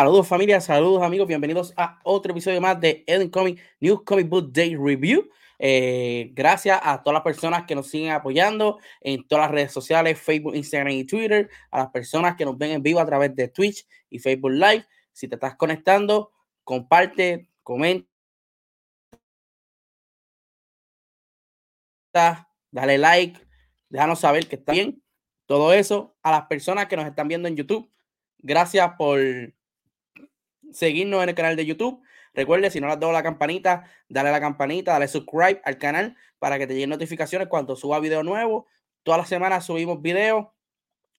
Saludos familia, saludos amigos, bienvenidos a otro episodio más de Eden Comic News Comic Book Day Review. Eh, gracias a todas las personas que nos siguen apoyando en todas las redes sociales, Facebook, Instagram y Twitter, a las personas que nos ven en vivo a través de Twitch y Facebook Live. Si te estás conectando, comparte, comenta, dale like, déjanos saber que está bien. Todo eso a las personas que nos están viendo en YouTube. Gracias por seguirnos en el canal de YouTube. Recuerde, si no le has dado la campanita, dale a la campanita, dale subscribe al canal para que te lleguen notificaciones cuando suba video nuevo. Todas las semanas subimos videos.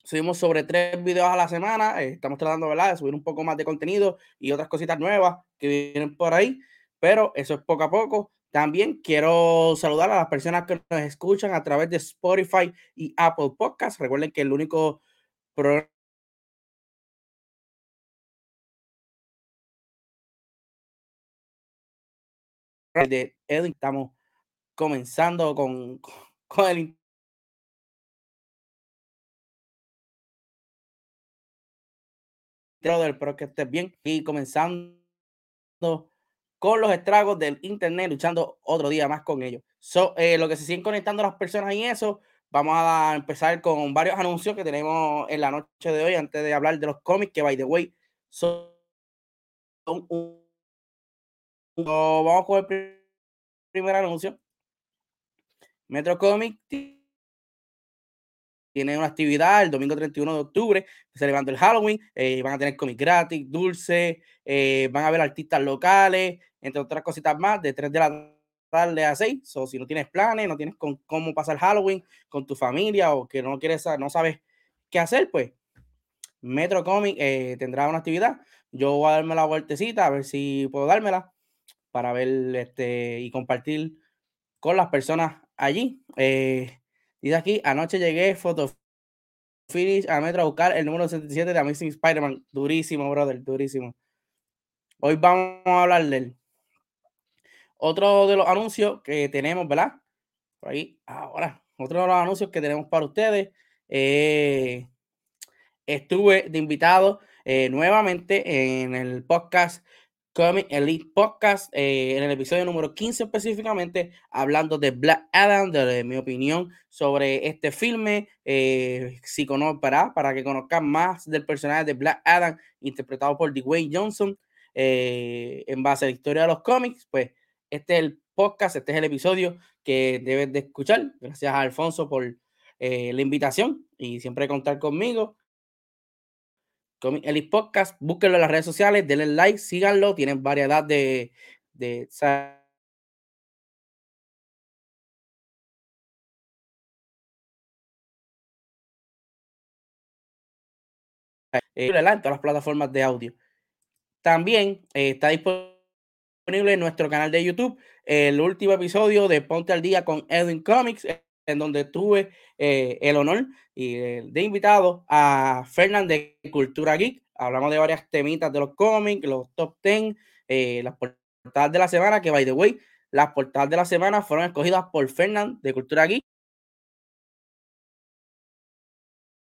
Subimos sobre tres videos a la semana. Eh, estamos tratando ¿verdad? de subir un poco más de contenido y otras cositas nuevas que vienen por ahí. Pero eso es poco a poco. También quiero saludar a las personas que nos escuchan a través de Spotify y Apple Podcasts. Recuerden que el único programa de Edwin. Estamos comenzando con, con el del pero que estés bien y comenzando con los estragos del internet, luchando otro día más con ellos. So, eh, lo que se siguen conectando las personas y eso, vamos a empezar con varios anuncios que tenemos en la noche de hoy antes de hablar de los cómics que, by the way, son un vamos con el primer anuncio. Metro Comic tiene una actividad el domingo 31 de octubre, celebrando el Halloween. Eh, van a tener cómic gratis, dulce, eh, van a ver artistas locales, entre otras cositas más, de 3 de la tarde a 6. O si no tienes planes, no tienes con, cómo pasar Halloween con tu familia o que no quieres, no sabes qué hacer, pues Metro Comic eh, tendrá una actividad. Yo voy a darme la vueltecita a ver si puedo dármela para ver este, y compartir con las personas allí. Eh, dice aquí, anoche llegué, foto finish a Metro a buscar el número 77 de Amazing Spider-Man. Durísimo, brother, durísimo. Hoy vamos a hablar de él. Otro de los anuncios que tenemos, ¿verdad? Por ahí, ahora, otro de los anuncios que tenemos para ustedes. Eh, estuve de invitado eh, nuevamente en el podcast Comic Elite Podcast, eh, en el episodio número 15 específicamente, hablando de Black Adam, de, mi opinión sobre este filme, eh, si para, para que conozcan más del personaje de Black Adam, interpretado por Dwayne Johnson, eh, en base a la historia de los cómics, pues este es el podcast, este es el episodio que debes de escuchar. Gracias a Alfonso por la invitación y siempre contar conmigo. Comic Elite Podcast, búsquenlo en las redes sociales, denle like, síganlo, tienen variedad de, de eh, en todas las plataformas de audio. También eh, está disponible en nuestro canal de YouTube el último episodio de Ponte al Día con Edwin Comics, en donde tuve eh, el honor y, de invitado a Fernand de Cultura Geek. Hablamos de varias temitas de los cómics, los top 10, eh, las portadas de la semana, que by the way, las portadas de la semana fueron escogidas por Fernand de Cultura Geek.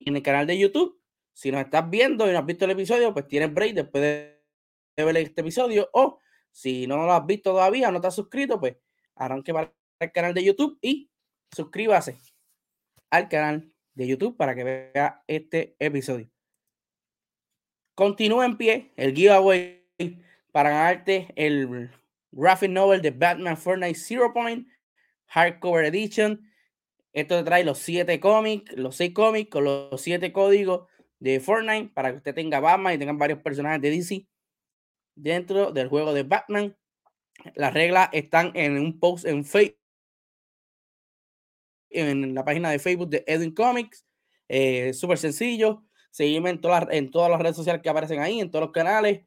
En el canal de YouTube, si nos estás viendo y no has visto el episodio, pues tienes break después de ver este episodio o Si no lo has visto todavía, no te has suscrito, pues arranque para el canal de YouTube y suscríbase al canal de YouTube para que vea este episodio. Continúa en pie el giveaway para ganarte el graphic novel de Batman Fortnite Zero Point Hardcover Edition. Esto te trae los siete cómics, los seis cómics con los siete códigos de Fortnite para que usted tenga Batman y tengan varios personajes de DC dentro del juego de Batman. Las reglas están en un post en Facebook, en la página de Facebook de Edwin Comics. Eh, Súper sencillo. Seguirme en todas, las, en todas las redes sociales que aparecen ahí, en todos los canales.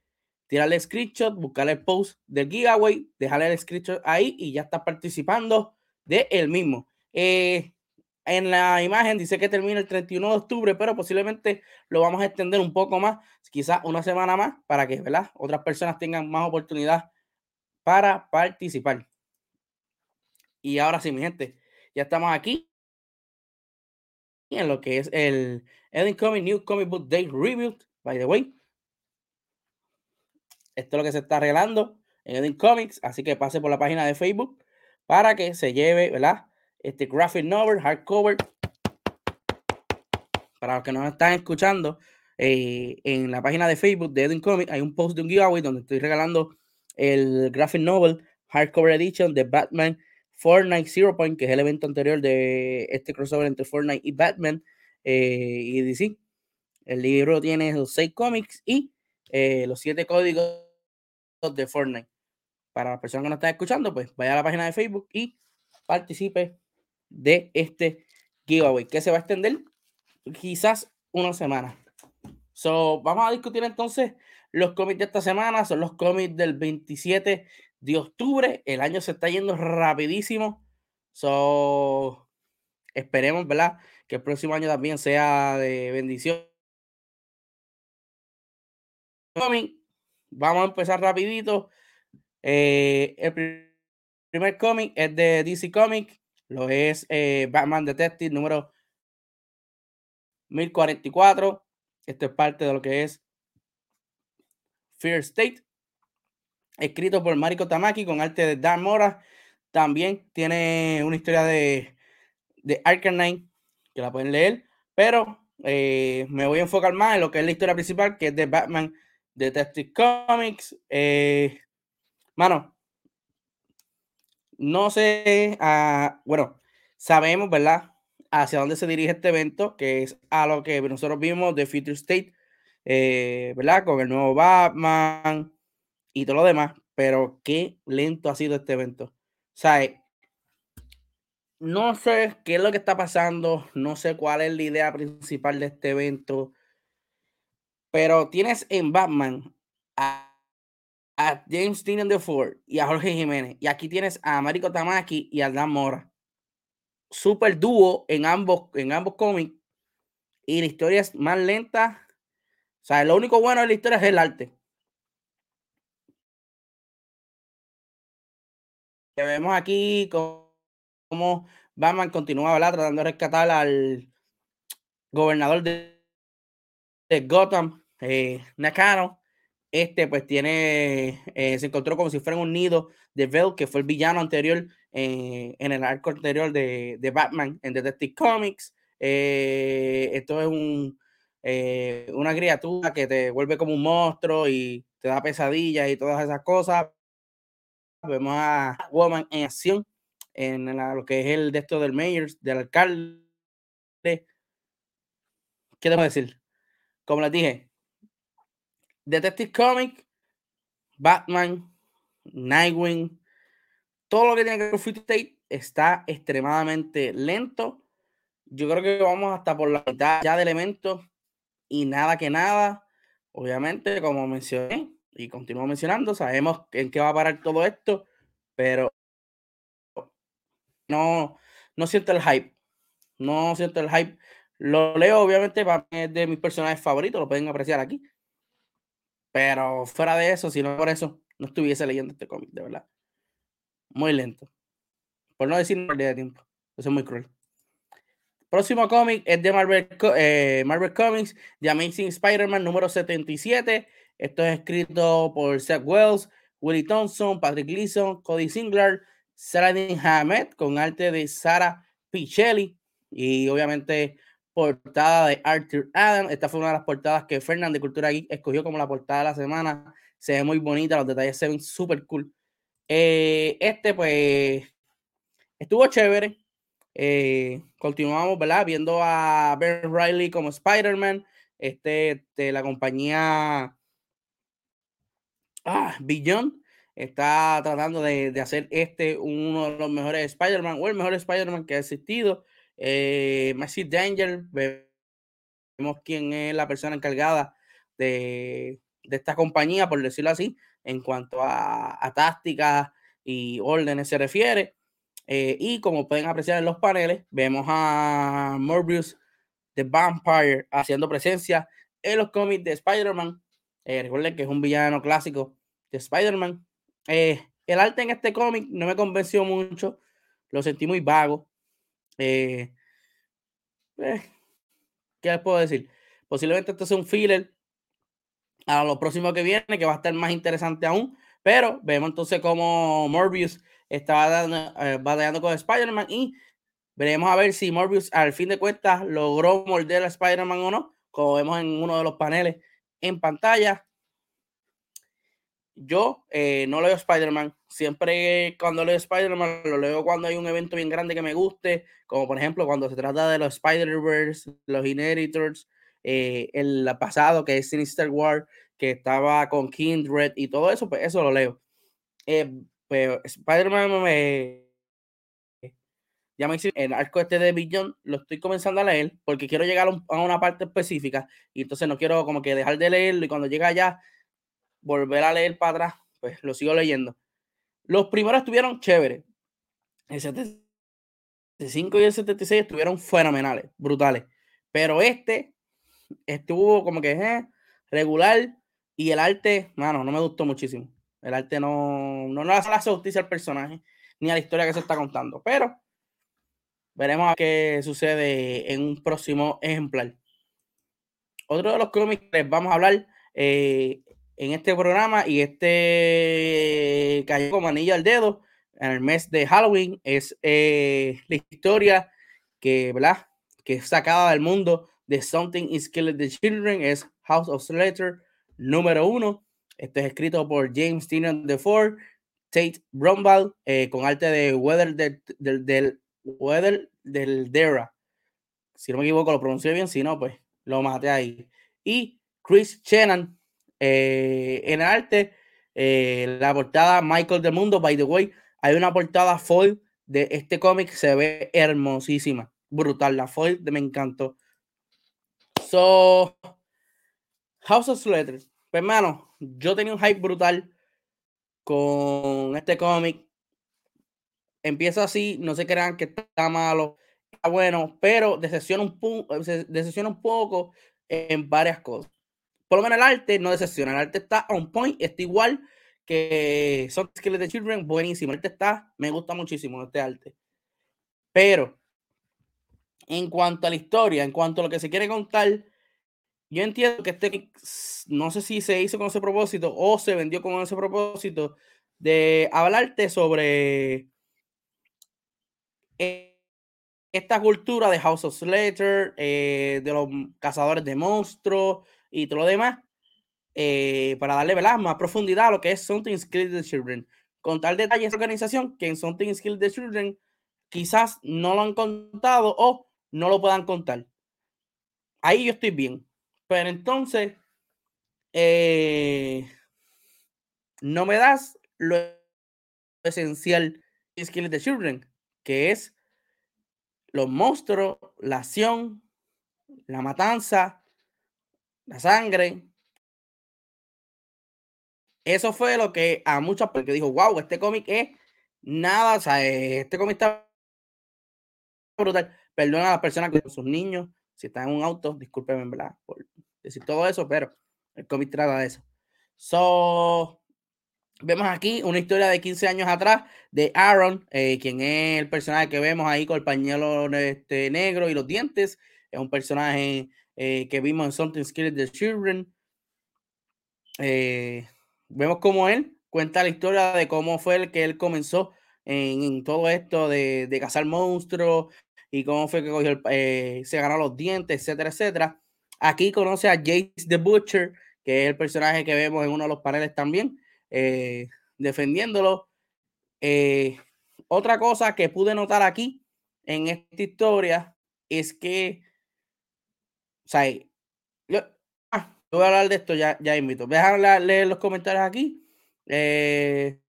Tirarle screenshot, buscarle el post del giveaway, dejarle el screenshot ahí y ya está participando de el mismo. Eh, en la imagen dice que termina el 31 de octubre, pero posiblemente lo vamos a extender un poco más, quizás una semana más, para que otras personas tengan más oportunidad para participar. Y ahora sí, mi gente, ya estamos aquí en lo que es el Eden Comic New Comic Book Day Review, by the way. Esto es lo que se está arreglando en Eden Comics, así que pase por la página de Facebook para que se lleve, ¿verdad? Este graphic novel, hardcover. Para los que nos están escuchando, eh, en la página de Facebook de Eden Comics hay un post de un giveaway donde estoy regalando el graphic novel hardcover edition de Batman Fortnite Zero Point, que es el evento anterior de este crossover entre Fortnite y Batman eh, y DC. El libro tiene los seis cómics y eh, los siete códigos de Fortnite. Para las personas que no están escuchando, pues vaya a la página de Facebook y participe de este giveaway que se va a extender quizás una semana. So, vamos a discutir entonces los cómics de esta semana. Son los cómics del 27 de octubre. El año se está yendo rapidísimo. So, esperemos, ¿verdad? Que el próximo año también sea de bendición. Vamos a empezar rapidito. Eh, el primer cómic es de DC Comics. Lo es eh, Batman Detective número 1044. Esto es parte de lo que es Fear State, escrito por Mariko Tamaki con arte de Dan Mora. También tiene una historia de, de Arcanine que la pueden leer, pero eh, me voy a enfocar más en lo que es la historia principal, que es de Batman Detective Comics. Eh, mano, no sé, uh, bueno, sabemos, ¿verdad? Hacia dónde se dirige este evento, que es a lo que nosotros vimos de Future State eh, ¿verdad? Con el nuevo Batman y todo lo demás, pero qué lento ha sido este evento. O eh, no sé qué es lo que está pasando, no sé cuál es la idea principal de este evento, pero tienes en Batman a, a James Dean de Ford y a Jorge Jiménez, y aquí tienes a Mariko Tamaki y a Dan Mora. Super dúo en ambos, en ambos cómics, y la historia es más lenta o sea, lo único bueno de la historia es el arte. Que vemos aquí cómo Batman continúa tratando de rescatar al gobernador de, Gotham, eh, Nakano. Este pues tiene, eh, se encontró como si fuera un nido de Vel, que fue el villano anterior eh, en el arco anterior de, de Batman en Detective Comics. Esto es un, una criatura que te vuelve como un monstruo y te da pesadillas y todas esas cosas. Vemos a Woman en acción en lo que es el de esto del mayor, del alcalde. ¿Qué debo decir? Como les dije, Detective Comic, Batman, Nightwing, todo lo que tiene que ver con Free State está extremadamente lento. Yo creo que vamos hasta por la mitad ya de elementos y nada que nada. Obviamente, como mencioné y continúo mencionando, sabemos en qué va a parar todo esto, pero no, no siento el hype. No siento el hype. Lo leo, obviamente, para mí es de mis personajes favoritos, lo pueden apreciar aquí. Pero fuera de eso, si no por eso, no estuviese leyendo este cómic, de verdad. Muy lento. Por no decir pérdida de tiempo. Eso es muy cruel. Próximo cómic es de Marvel, eh, Marvel Comics, The Amazing Spider-Man número 77. Esto es escrito por Seth Wells, Willie Thompson, Patrick Gleason, Cody Singler, Saladin Hamed con arte de Sara Pichelli y obviamente portada de Arthur Adam. Esta fue una de las portadas que Fernand de Cultura Geek escogió como la portada de la semana. Se ve muy bonita, los detalles se ven súper cool. Eh, este, pues, estuvo chévere. Eh, continuamos, ¿verdad? Viendo a Ben Riley como Spider-Man. Este, de la compañía ah, Beyond está tratando de, hacer este uno de los mejores Spider-Man o el mejor Spider-Man que ha existido. Eh, Danger, vemos quién es la persona encargada de, esta compañía, por decirlo así, en cuanto a, a tácticas y órdenes se refiere. Eh, y como pueden apreciar en los paneles, vemos a Morbius The Vampire haciendo presencia en los cómics de Spider-Man. Eh, recuerden que es un villano clásico de Spider-Man. Eh, el arte en este cómic no me convenció mucho, lo sentí muy vago. Eh, ¿Qué les puedo decir? Posiblemente esto sea un filler a lo próximo que viene, que va a estar más interesante aún. Pero vemos entonces cómo Morbius estaba batallando con Spider-Man y veremos a ver si Morbius al fin de cuentas logró morder a Spider-Man o no, como vemos en uno de los paneles en pantalla. Yo eh, no leo Spider-Man. Siempre cuando leo Spider-Man lo leo cuando hay un evento bien grande que me guste, como por ejemplo cuando se trata de los Spider-Verse, los Inheritors, eh, el pasado que es Sinister War, que estaba con Kindred y todo eso, pues eso lo leo. Eh, pero Spider-Man me, ya me el arco este de Billion lo estoy comenzando a leer porque quiero llegar a, una parte específica y entonces no quiero como que dejar de leerlo y cuando llega allá volver a leer para atrás, pues lo sigo leyendo. Los primeros estuvieron chéveres. El 75 y el 76 estuvieron fenomenales, brutales. Pero este estuvo como que eh, regular y el arte, mano, no me gustó muchísimo. El arte no, no, no hace justicia al personaje ni a la historia que se está contando. Pero veremos qué sucede en un próximo ejemplar. Otro de los cómics que les vamos a hablar eh, en este programa y este cayó como anillo al dedo en el mes de Halloween es eh, la historia que, ¿verdad? que es sacada del mundo de Something is Killing the Children, es House of Slater número uno. Este es escrito por James Tynion IV, Tate Brumbal, eh, con arte de Weather del, Weather del Dera. Si no me equivoco, lo pronuncié bien, si no, pues lo maté ahí. Y Chris Shannon, eh, en arte, eh, la portada Michael del Mundo, by the way, hay una portada foil de este cómic, se ve hermosísima, brutal, la foil me encantó. So, House of Letters, pues hermano, yo tenía un hype brutal con este cómic. Empieza así, no se crean que está malo, está bueno, pero decepciona un, decepciona un poco en varias cosas por lo menos el arte no decepciona. El arte está on point, está igual que Son Skills de Children, buenísimo. El arte está, me gusta muchísimo este arte. Pero, en cuanto a la historia, en cuanto a lo que se quiere contar, yo entiendo que este, no sé si se hizo con ese propósito o se vendió con ese propósito de hablarte sobre eh, esta cultura de House of Slater, eh, de los cazadores de monstruos, y todo lo demás, eh, para darle más profundidad a lo que es Something Skilled the Children. Con tal detalle esa organización que en Something Skilled the Children quizás no lo han contado o no lo puedan contar. Ahí yo estoy bien. Pero entonces, no me das lo esencial de Skilled the Children, que es los monstruos, la acción, la matanza, la sangre. Eso fue lo que a muchas porque dijo, wow, este cómic es nada, o sea, este cómic está brutal. Perdona a las personas que son sus niños, si están en un auto, discúlpenme, ¿verdad? Por decir todo eso, pero el cómic trata de eso. So, vemos aquí una historia de 15 años atrás de Aaron, eh, quien es el personaje que vemos ahí con el pañuelo este, negro y los dientes. Es un personaje eh, que vimos en Something Scared the Children. Eh, vemos como él cuenta la historia de cómo fue el que él comenzó en, todo esto de, de, cazar monstruos y cómo fue que cogió eh, se ganó los dientes, etcétera, etcétera. Aquí conoce a Jace the Butcher, que es el personaje que vemos en uno de los paneles también, eh, defendiéndolo. Eh, otra cosa que pude notar aquí en esta historia es que, o sea, yo, ah, voy a hablar de esto ya, ya invito. a leer los comentarios aquí. Eh,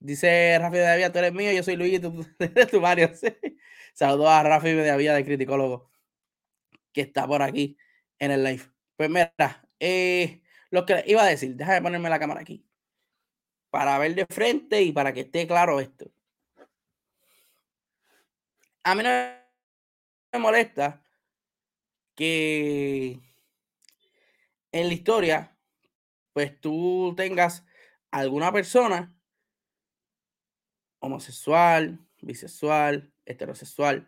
dice Rafi de Avía, tú eres mío, yo soy Luis, tú, tu Mario. Saludos a Rafi de Avía, de Criticólogo, que está por aquí en el live. Pues mira, lo que iba a decir, déjame ponerme la cámara aquí para ver de frente y para que esté claro esto. A mí no me molesta que en la historia, pues tú tengas alguna persona homosexual, bisexual, heterosexual,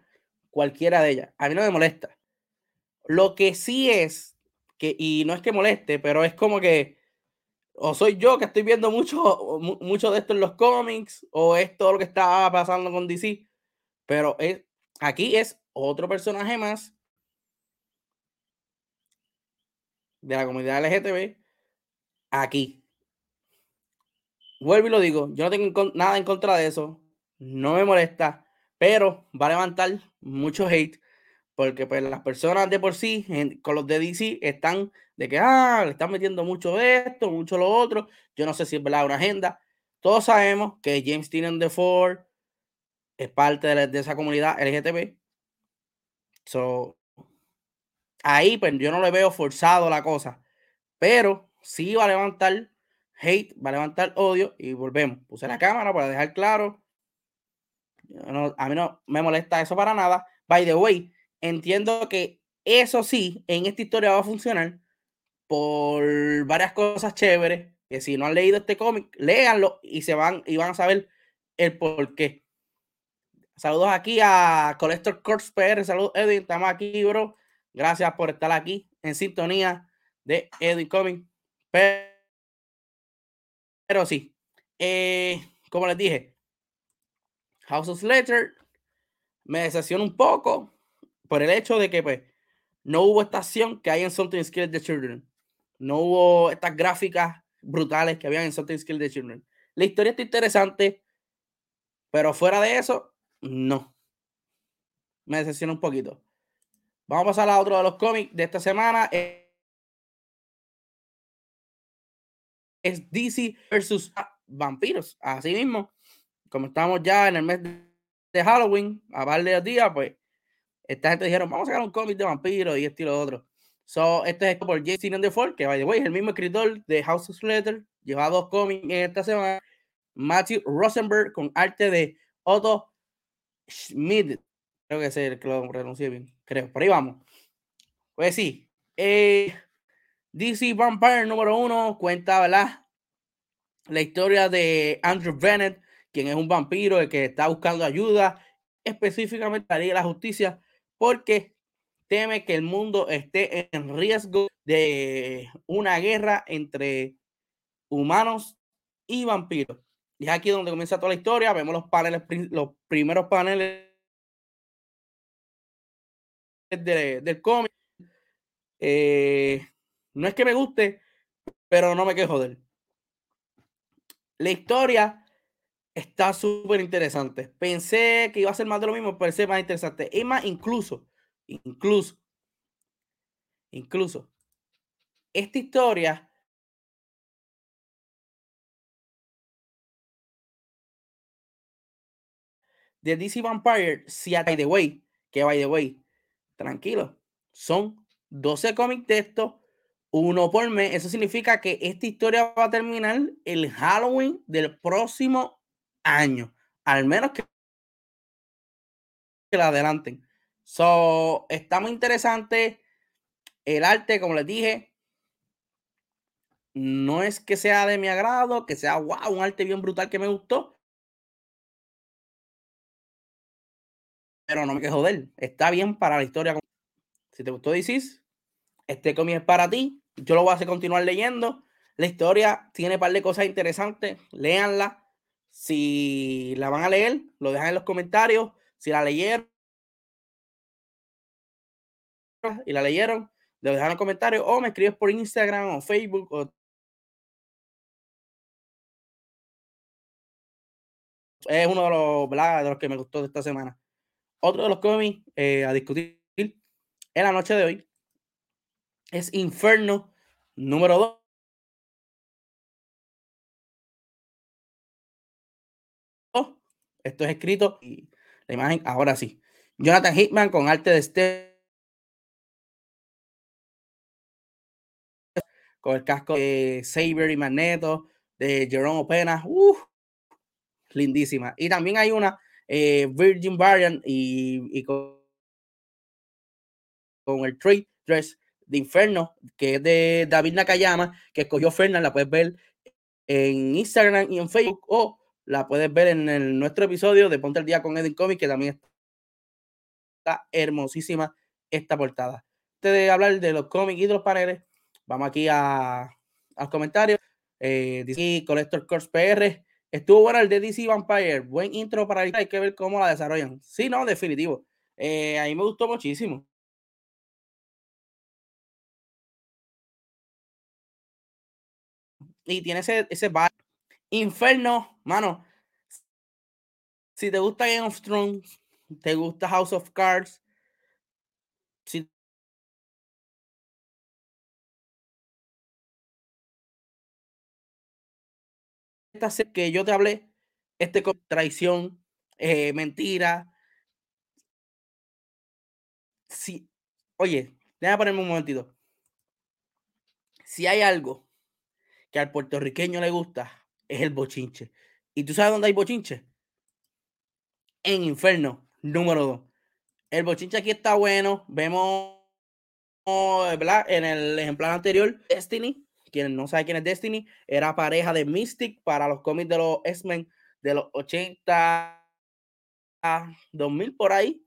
cualquiera de ellas. A mí no me molesta. Lo que sí es que, y no es que moleste, pero es como que, o soy yo que estoy viendo mucho, mucho de esto en los cómics, o es todo lo que estaba pasando con DC, pero es, aquí es otro personaje más de la comunidad LGTB aquí. Vuelvo y lo digo, yo no tengo nada en contra de eso, no me molesta, pero va a levantar mucho hate porque pues las personas de por sí con los de DC están de que ah, le están metiendo mucho esto, mucho lo otro. Yo no sé si es verdad una agenda. Todos sabemos que James Tynion de Ford es parte de, esa comunidad LGTB. So, ahí pues yo no le veo forzado la cosa, pero sí va a levantar hate, va a levantar odio y volvemos. Puse la cámara para dejar claro. a mí no me molesta eso para nada. By the way, entiendo que eso sí, en esta historia va a funcionar por varias cosas chéveres. Que si no han leído este cómic, léanlo y se van y van a saber el por qué. Saludos aquí a Collector Corps PR. Saludos, Edwin. Estamos aquí, bro. Gracias por estar aquí en sintonía de Edwin Comic. Pero, sí, eh, como les dije, House of Letter me decepciona un poco por el hecho de que pues no hubo esta acción que hay en Something Skills the Children. No hubo estas gráficas brutales que había en Something Skills the Children. La historia está interesante, pero fuera de eso, no. Me decepciona un poquito. Vamos a pasar a otro de los cómics de esta semana. Es DC versus vampiros. Así mismo, como estamos ya en el mes de Halloween, a par de días, pues esta gente dijeron, vamos a sacar un cómic de vampiros y estilo otro. So, este es por Jason the Ford, que by the way, es el mismo escritor de House of Letter, lleva dos cómics en esta semana. Matthew Rosenberg con arte de Otto Schmidt. Creo que es el que lo pronuncié bien. Creo. Por ahí vamos. Pues sí. Eh, DC Vampire número uno cuenta, ¿verdad? La historia de Andrew Bennett, quien es un vampiro el que está buscando ayuda, específicamente a la justicia, porque teme que el mundo esté en riesgo de una guerra entre humanos y vampiros. Y es aquí donde comienza toda la historia. Vemos los paneles, los primeros paneles del cómic. Eh, no es que me guste, pero no me quejo de él. La historia está súper interesante. Pensé que iba a ser más de lo mismo, pero es más interesante. Y más, incluso, incluso, incluso, esta historia de DC Vampire, si by the way, que by the way, tranquilo, son 12 cómics de estos, uno por mes. Eso significa que esta historia va a terminar el Halloween del próximo año, al menos que, la adelanten. So, está muy interesante. El arte, como les dije, no es que sea de mi agrado, que sea wow, un arte bien brutal que me gustó, pero no me quejo de él. Está bien para la historia. Si te gustó DC, este cómic es para ti. Yo lo voy a hacer continuar leyendo. La historia tiene un par de cosas interesantes, léanla. Si la van a leer, lo dejan en los comentarios. Si la leyeron y la leyeron, lo los comentarios o me escribes por Instagram o Facebook es uno de los, de los que me gustó de esta semana. Otro de los cómics eh, a discutir en la noche de hoy es Inferno número 2. Esto es escrito y la imagen, ahora sí. Jonathan Hickman con arte de este con el casco de Saber y Magneto de Jerome Opena. lindísima. Y también hay una eh, Virgin Variant y, con, el Trade Dress de Inferno, que es de David Nakayama, que escogió Fernan, la puedes ver en Instagram y en Facebook o la puedes ver en nuestro episodio de Ponte el Día con Edin Comics, que también está hermosísima esta portada. Antes de hablar de los cómics y de los paneles, vamos aquí a, los comentarios. Eh, DC Collector Course PR. Estuvo bueno el de DC Vampire. Buen intro para ahorita. Hay que ver cómo la desarrollan. Sí, no, definitivo. Eh, a mí me gustó muchísimo. Y tiene ese, ese Inferno, mano. Si te gusta Game of Thrones, te gusta House of Cards, que yo te hablé, este con traición, eh, mentira. Sí, oye, déjame ponerme un momentito. Si hay algo que al puertorriqueño le gusta, es el bochinche. ¿Y tú sabes dónde hay bochinche? En Inferno, número 2. El bochinche aquí está bueno. Vemos, ¿verdad? En el ejemplar anterior, Destiny. Quien no sabe quién es Destiny, era pareja de Mystic para los cómics de los X-Men de los 80, 2000 por ahí.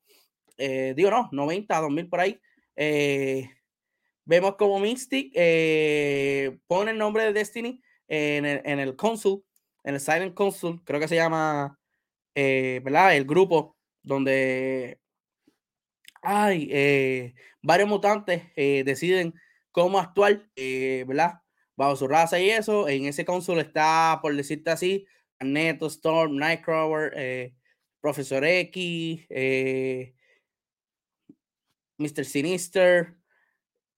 Eh, digo, no, 90, 2000 por ahí. Eh, vemos como Mystic eh, pone el nombre de Destiny en el, en el Consul, en el Silent Consul, creo que se llama, ¿verdad? El grupo donde hay varios mutantes deciden cómo actuar, ¿verdad? Bajo su raza y eso. En ese consul está, por decirte así, Neto, Storm, Nightcrawler, Profesor X, Mr. Sinister,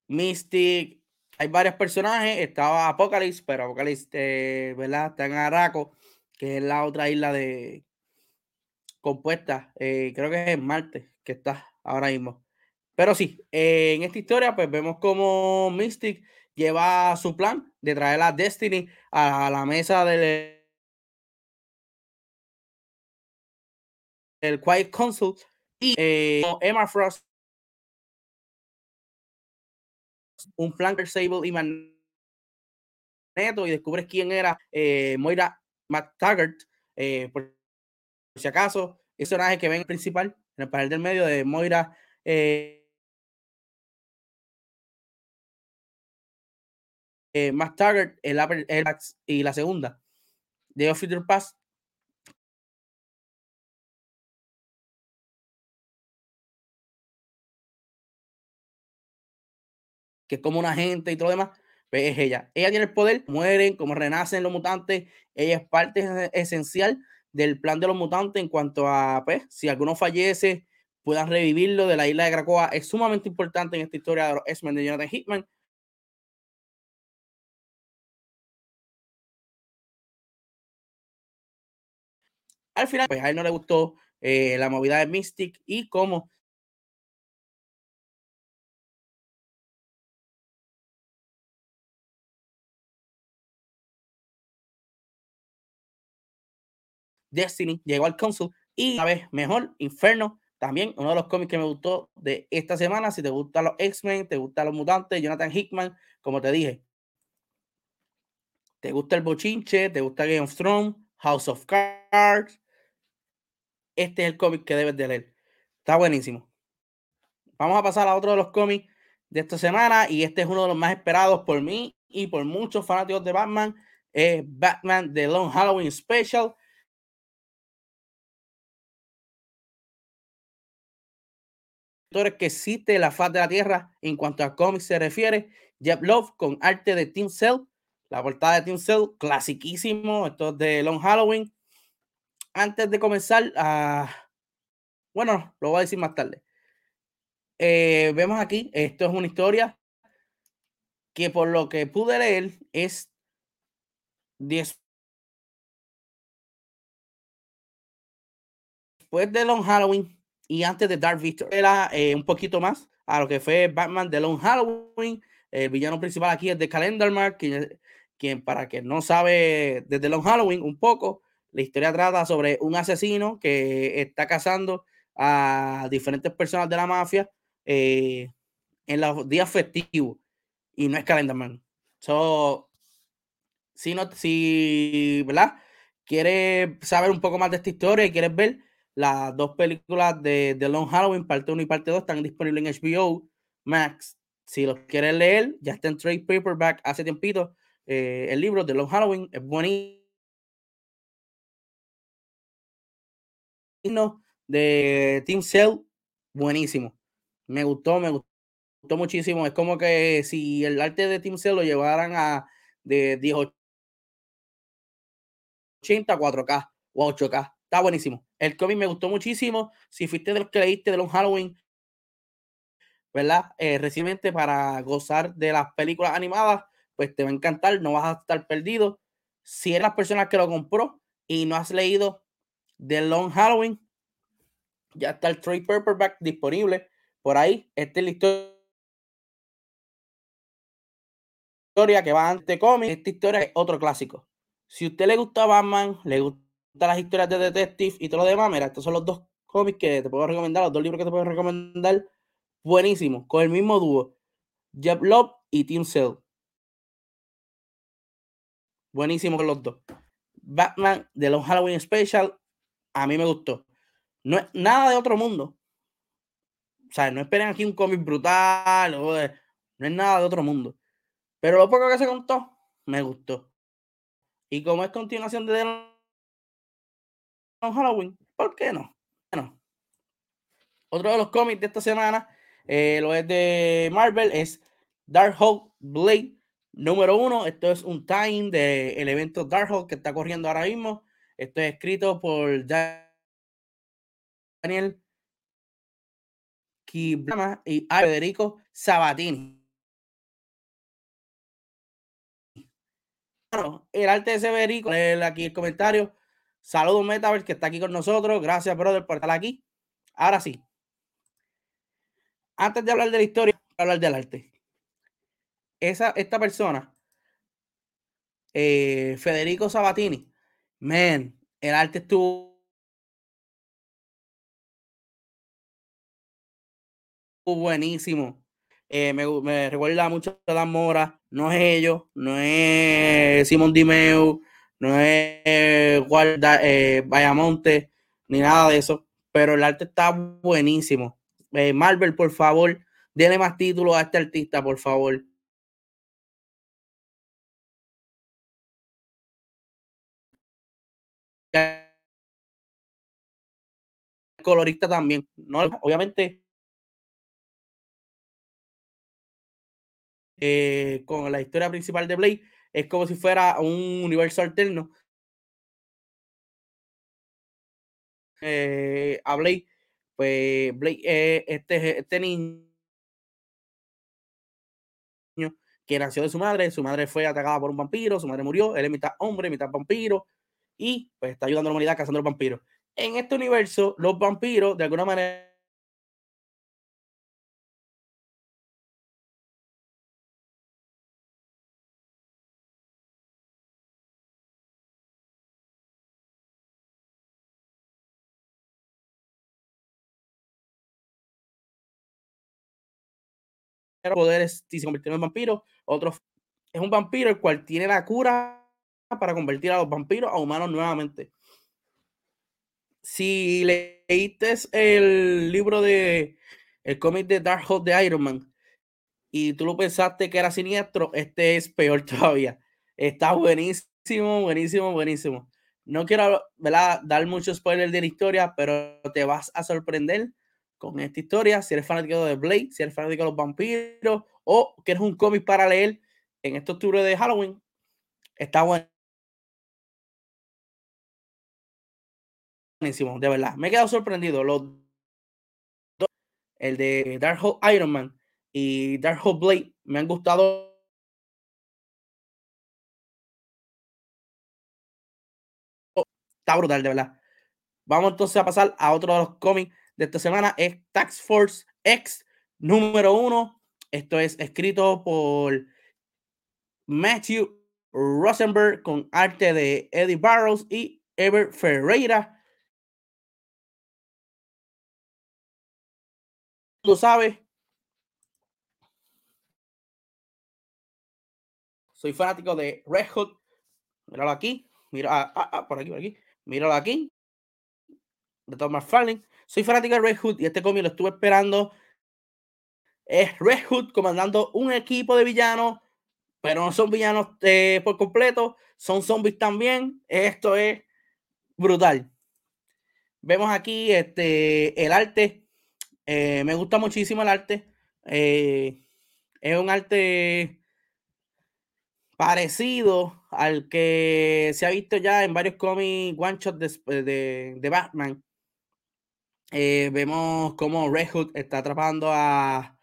Mystic, hay varios personajes. Estaba Apocalypse, pero Apocalypse, eh, ¿verdad? Está en Araco, que es la otra isla de compuesta. Eh, creo que es Marte, que está ahora mismo. Pero sí, eh, en esta historia, pues vemos como Mystic lleva su plan de traer a Destiny a la mesa del el Quiet Council y Emma Frost un flanker Sable y Magneto y descubres quién era eh, Moira McTaggart, eh, por, si acaso, ese personaje que ven principal en el panel del medio de Moira eh, eh McTaggart el, el, y la segunda de Future Pass que es como una gente y todo lo demás, pues es ella. Ella tiene el poder, mueren, como renacen los mutantes, ella es parte esencial del plan de los mutantes en cuanto a, pues, si alguno fallece, puedan revivirlo de la isla de Krakoa. Es sumamente importante en esta historia de los X-Men de Jonathan Hickman. Al final, pues a él no le gustó eh, la movida de Mystic y cómo Destiny llegó al console y a vez mejor Inferno también uno de los cómics que me gustó de esta semana. Si te gustan los X-Men te gustan los mutantes Jonathan Hickman como te dije. Te gusta el bochinche te gusta Game of Thrones House of Cards este es el cómic que debes de leer está buenísimo vamos a pasar a otro de los cómics de esta semana y este es uno de los más esperados por mí y por muchos fanáticos de Batman es Batman The Long Halloween Special. que existe la faz de la Tierra en cuanto a cómics se refiere. Jeff Love con arte de Team Cell. La portada de Team Cell, clasiquísimo. Esto es de Long Halloween. Antes de comenzar, bueno, lo voy a decir más tarde. Eh, vemos aquí, esto es una historia que por lo que pude leer es 10 después de Long Halloween y antes de Dark Victor era eh, un poquito más a lo que fue Batman de Long Halloween el villano principal aquí es de Calendar Mark quien, quien para que no sabe desde Long Halloween un poco la historia trata sobre un asesino que está cazando a diferentes personas de la mafia eh, en los días festivos y no es Calendarman. So, si no, si, ¿verdad? Quieres saber un poco más de esta historia y quieres ver las dos películas de, de Long Halloween, parte 1 y parte 2, están disponibles en HBO Max. Si los quieres leer, ya está en trade paperback hace tiempito. Eh, el libro de Long Halloween es buenísimo. De Team Cell, buenísimo. Me gustó, me gustó muchísimo. Es como que si el arte de Team Cell lo llevaran a de 1080 a 4K o 8K. Está buenísimo. El cómic me gustó muchísimo. Si fuiste de los que leíste de los Halloween, ¿verdad? Eh, recientemente para gozar de las películas animadas, pues te va a encantar, no vas a estar perdido. Si eres las personas que lo compró y no has leído The Long Halloween, ya está el trade paperback disponible por ahí. Este es la historia que va antes de cómic, esta historia es otro clásico. Si a usted le gusta Batman, le gustan las historias de Detective y todo lo demás, mira, estos son los dos cómics que te puedo recomendar, los dos libros que te puedo recomendar, buenísimos, con el mismo dúo, Jeff Love y Tim Cell. Buenísimo con los dos. Batman de los Halloween Special, a mí me gustó. No es nada de otro mundo. O sea, no esperen aquí un cómic brutal, no es nada de otro mundo. Pero lo poco que se contó, me gustó. Y como es continuación de Halloween, ¿por qué no? Bueno, otro de los cómics de esta semana, eh, lo es de Marvel, es Darkhold Blade número uno. Esto es un time del evento Darkhold que está corriendo ahora mismo. Esto es escrito por Daniel Kibrama y Federico Sabatini. el arte de Severico, leer aquí el comentario. Saludos, Metaverse, que está aquí con nosotros. Gracias, brother, por estar aquí. Ahora sí. Antes de hablar de la historia, hablar del arte. Esa, esta persona, eh, Federico Sabatini, man, el arte estuvo buenísimo. Eh, me, recuerda mucho a Dan Mora, no es ellos, no es Simón Dimeu, no es Guarda, eh, ni nada de eso, pero el arte está buenísimo. Eh, Marvel, por favor, denle más títulos a este artista, por favor. Colorista también, no, obviamente Eh, con la historia principal de Blade, es como si fuera un universo alterno. Eh, a Blade, pues Blade, eh, este, este niño que nació de su madre, su madre fue atacada por un vampiro, su madre murió, él es mitad hombre, mitad vampiro, y pues está ayudando a la humanidad cazando los vampiros. En este universo, los vampiros, de alguna manera, poderes y se convirtieron en vampiros. Otro es un vampiro el cual tiene la cura para convertir a los vampiros a humanos nuevamente. Si leíste el libro de el cómic de Dark Hole de Iron Man, y tú lo pensaste que era siniestro, este es peor todavía. Está buenísimo, buenísimo, buenísimo. No quiero dar mucho spoiler de la historia, pero te vas a sorprender con esta historia. Si eres fanático de Blade, si eres fanático de los vampiros o quieres un cómic para leer en este octubre de Halloween, está bueno. Buenísimo, de verdad. Me he quedado sorprendido. Los el de Dark Iron Man y Dark Blade me han gustado. Está brutal, de verdad. Vamos entonces a pasar a otro de los cómics de esta semana. Es Tax Force X número uno. Esto es escrito por Matthew Rosenberg con arte de Eddie Barrows y Ever Ferreira. Tú sabes, soy fanático de Red Hood. Míralo aquí. Mira, ah, ah, ah, por aquí, por aquí. Míralo aquí. De Thomas Farling. Soy fanático de Red Hood y este cómic lo estuve esperando. Es Red Hood comandando un equipo de villanos, pero no son villanos eh, por completo, son zombies también. Esto es brutal. Vemos aquí este, el arte. Eh, me gusta muchísimo el arte. Eh, es un arte parecido al que se ha visto ya en varios cómics one shot de, de, Batman. Eh, vemos cómo Red Hood está atrapando a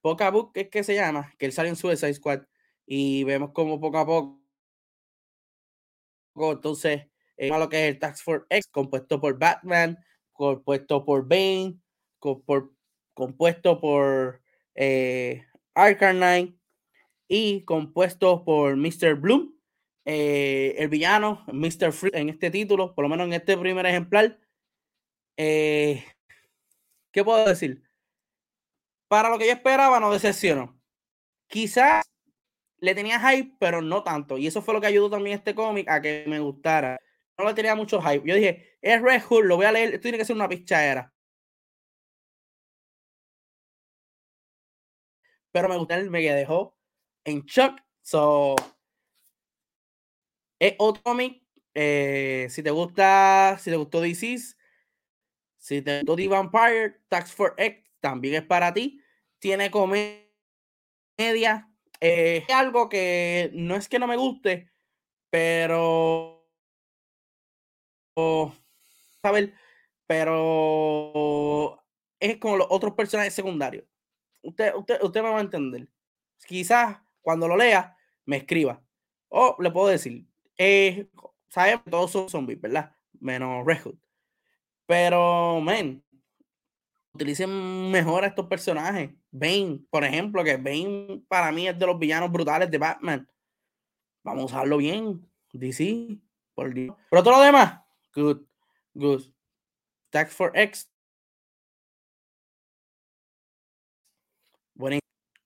Pocabook, que es que se llama, que él sale en Suicide Squad, y vemos como poco a poco, entonces, eh, lo que es el Tax Force X, compuesto por Batman, compuesto por Bane, compuesto por eh, Knight, y compuesto por Mr. Bloom, eh, el villano, Mr. Free, en este título, por lo menos en este primer ejemplar. Eh, ¿Qué puedo decir? Para lo que yo esperaba, no decepcionó. Quizás le tenía hype, pero no tanto. Y eso fue lo que ayudó también este cómic a que me gustara. No le tenía mucho hype. Yo dije, es Red Hood, lo voy a leer. Esto tiene que ser una pichadera. Pero me gustó, me dejó en shock. So, es otro cómic. Eh, si te gusta, si te gustó DC, si te gustó The Vampire, Tax for X también es para ti. Tiene comedia. Eh, es algo que no es que no me guste, pero. a ver, pero es como los otros personajes secundarios. Usted, usted, usted me va a entender. Quizás cuando lo lea, me escriba. O le puedo decir, eh, todos son zombies, ¿verdad? Menos Red Hood. Pero, men, utilicen mejor a estos personajes. Bane, por ejemplo, que Bane para mí es de los villanos brutales de Batman. Vamos a usarlo bien. DC, por Dios. Pero todo lo demás, good, good. Tax for X. Bueno,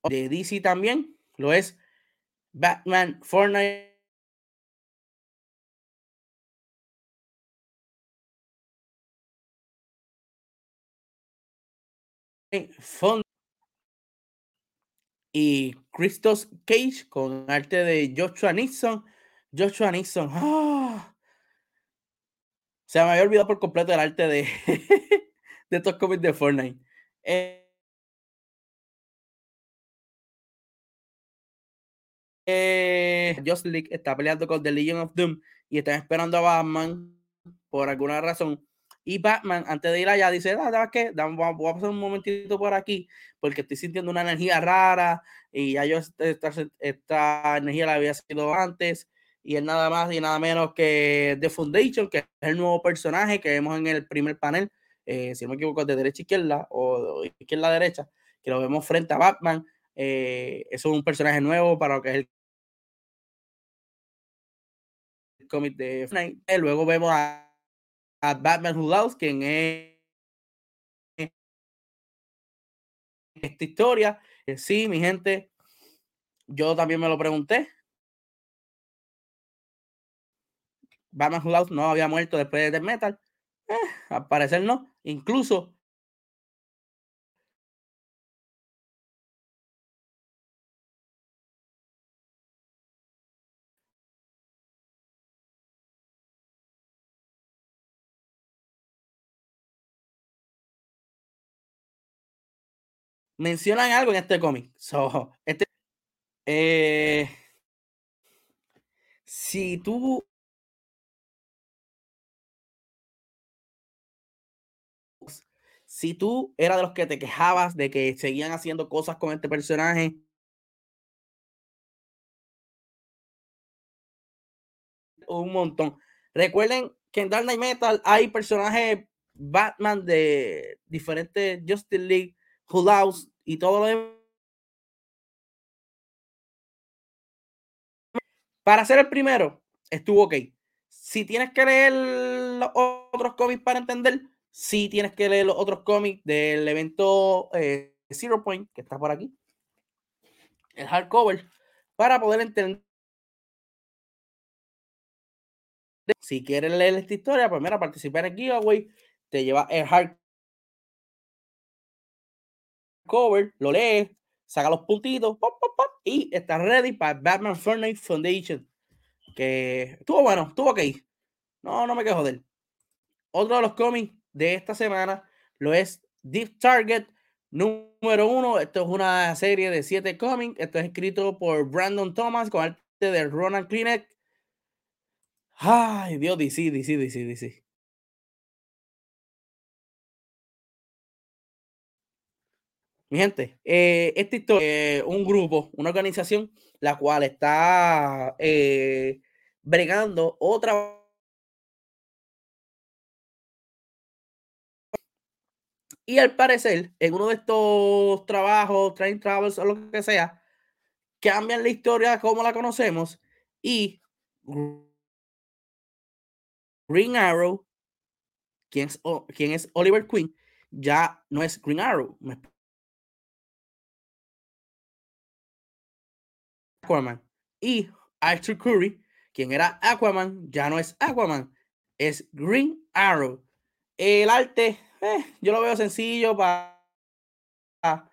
de DC también lo es Batman Fortnite. y Christos Cage con arte de Joshua Nixon. Joshua Nixon. ¡ah! Se me había olvidado por completo el arte de, de estos cómics de Fortnite. Eh, eh, Just League está peleando con The Legion of Doom y están esperando a Batman por alguna razón. Y Batman, antes de ir allá, dice: ah, ¿Sabes qué? Voy a pasar un momentito por aquí porque estoy sintiendo una energía rara y ya yo esta, esta energía la había sido antes. Y es nada más y nada menos que The Foundation, que es el nuevo personaje que vemos en el primer panel, eh, si no me equivoco, de derecha a izquierda o izquierda a derecha, que lo vemos frente a Batman. Eh, es un personaje nuevo para lo que es el cómic de Fortnite. Luego vemos a, Batman Who Loves, quien es esta historia. Eh, sí, mi gente, yo también me lo pregunté. Batman Who Loves no había muerto después de Death Metal. Eh, al parecer no. Incluso mencionan algo en este cómic. So, este, eh, si tú si tú eras de los que te quejabas de que seguían haciendo cosas con este personaje, un montón. Recuerden que en Dark Knight Metal hay personajes Batman de diferentes Justice League, House y todo lo demás. Para ser el primero, estuvo ok. Si tienes que leer los otros cómics para entender, sí tienes que leer los otros cómics del evento eh, Zero Point, que está por aquí, el hardcover, para poder entender. Si quieres leer esta historia, pues mira, participar en el giveaway, te lleva el hardcover, lo lees, saca los puntitos, pop, pop, pop, y está ready para Batman Fortnite Foundation. Que estuvo bueno, estuvo ok. No, no me quejo de él. Otro de los cómics de esta semana lo es Deep Target número uno. Esto es una serie de siete cómics. Esto es escrito por Brandon Thomas con arte de Ronan Klinek. Ay, Dios, DC, DC, DC, DC. Mi gente, eh, esta historia un grupo, una organización, la cual está eh, bregando otra Y al parecer, en uno de estos trabajos, train travels o lo que sea, cambian la historia como la conocemos y Green Arrow, quien es, quien es Oliver Queen, ya no es Green Arrow. Aquaman. Y Arthur Curry, quien era Aquaman, ya no es Aquaman, es Green Arrow. El arte eh, yo lo veo sencillo para, para,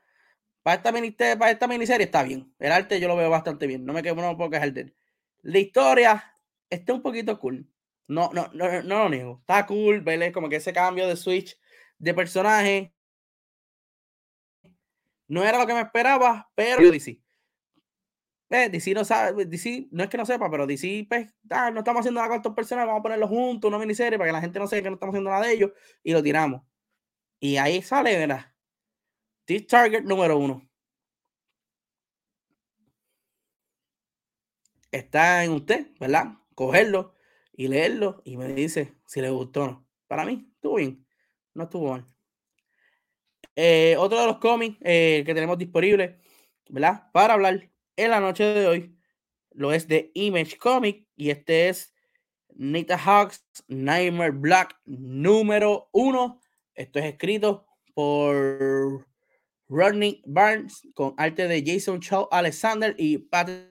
esta para esta miniserie. Está bien. El arte yo lo veo bastante bien. No me, quedo, no me puedo quejar de él. La historia está un poquito cool. No, no, no, no lo niego. Está cool, verle como que ese cambio de switch de personaje. No era lo que me esperaba, pero DC. Eh, DC no sabe, DC no es que no sepa, pero DC, pues, ah, no estamos haciendo nada con estos personajes, vamos a ponerlos juntos, una miniserie, para que la gente no sepa que no estamos haciendo nada de ellos, y lo tiramos. Y ahí sale, ¿verdad? This target número uno. Está en usted, ¿verdad? Cogerlo y leerlo y me dice si le gustó o no. Para mí, estuvo bien. No estuvo mal. Eh, otro de los cómics eh, que tenemos disponible, ¿verdad? Para hablar en la noche de hoy, lo es de Image Comic y este es Nita Hawks Nightmare Black número uno. Esto es escrito por Rodney Barnes con arte de Jason Chow Alexander y Patrick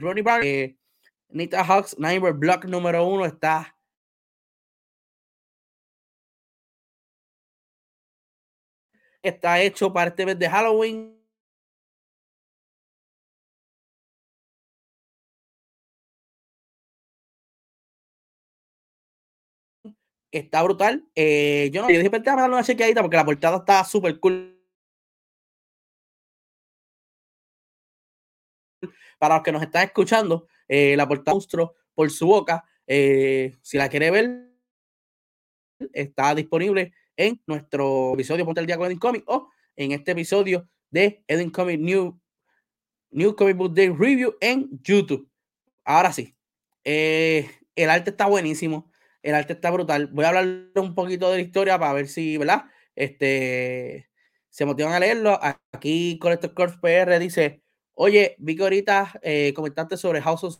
Ronnie Barnes, eh, Nita Hawks, Nightmare Block número uno está está hecho para este mes de Halloween está brutal. Eh, yo no yo dije, a darle una chequeadita porque la portada está súper cool. Para los que nos están escuchando, eh, la portada monstruo por su boca. Eh, si la quiere ver, está disponible en nuestro episodio Ponte el Día con Comic o en este episodio de Edin Comic New, New Comic Book Day Review en YouTube. Ahora sí, el arte está buenísimo el arte está brutal. Voy a hablar un poquito de la historia para ver si, ¿verdad? Este, se motivan a leerlo. Aquí Collector Corps PR dice, oye, vi que ahorita eh, comentaste sobre House of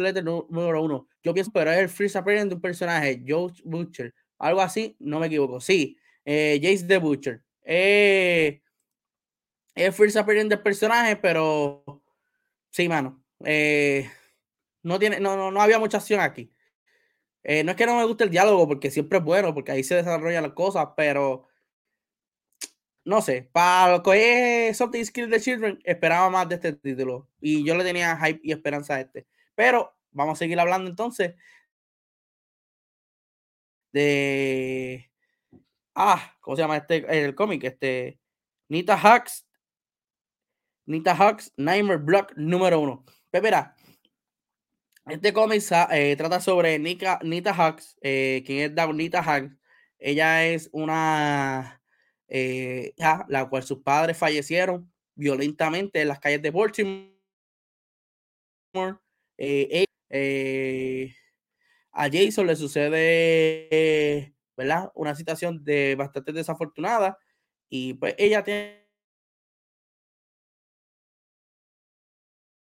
Letter número uno. Yo pienso, pero es el Freeze Appearance de un personaje, Joe Butcher. Algo así, no me equivoco. Sí, eh, Jace the Butcher. Eh, es Freeze Appearance del personaje, pero sí, mano. Eh, no, tiene, no, no, no había mucha acción aquí. Eh, no es que no me guste el diálogo, porque siempre es bueno, porque ahí se desarrollan las cosas, pero no sé, para lo que es Something Skill the Children, esperaba más de este título. Y yo le tenía hype y esperanza a este. Pero vamos a seguir hablando entonces de. Ah, ¿cómo se llama este? El cómic, este. Nita Hux. Nita Hux, Nightmare Block número uno. Pero pues este cómic eh, trata sobre Nita, Nita Hux, eh, quien es Nita Hux. Ella es una eh, la cual sus padres fallecieron violentamente en las calles de Baltimore. Eh, eh, a Jason le sucede, ¿verdad? Una situación de bastante desafortunada y pues ella tiene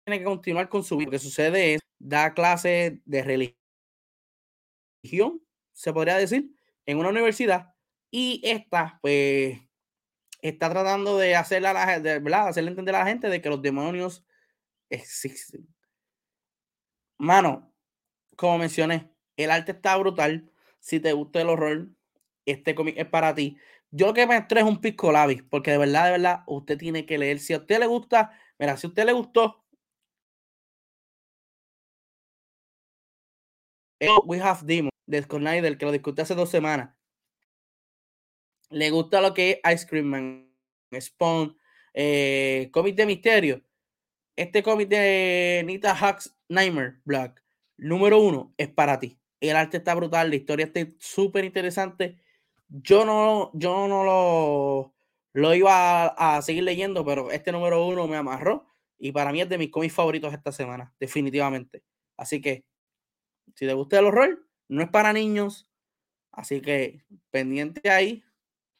que continuar con su vida. Lo que sucede es, da clases de religión, se podría decir, en una universidad y esta, pues, está tratando de hacerle, a la, de, ¿verdad? hacerle entender a la gente de que los demonios existen. Mano, como mencioné, el arte está brutal. Si te gusta el horror, este cómic es para ti. Yo lo que me es un pisco labis, porque de verdad, de verdad, usted tiene que leer. Si a usted le gusta, mira, si a usted le gustó, We Have Demon de Scott Snyder, que lo discutí hace dos semanas le gusta lo que es Ice Cream Man, Spawn, eh, cómic de misterio. Este cómic de Nita Hux Nightmare Black, número uno, es para ti. El arte está brutal, la historia está súper interesante. Yo no, yo no lo, lo iba a, seguir leyendo, pero este número uno me amarró. Y para mí es de mis cómics favoritos esta semana, definitivamente. Así que, si te gusta el horror, no es para niños. Así que pendiente ahí,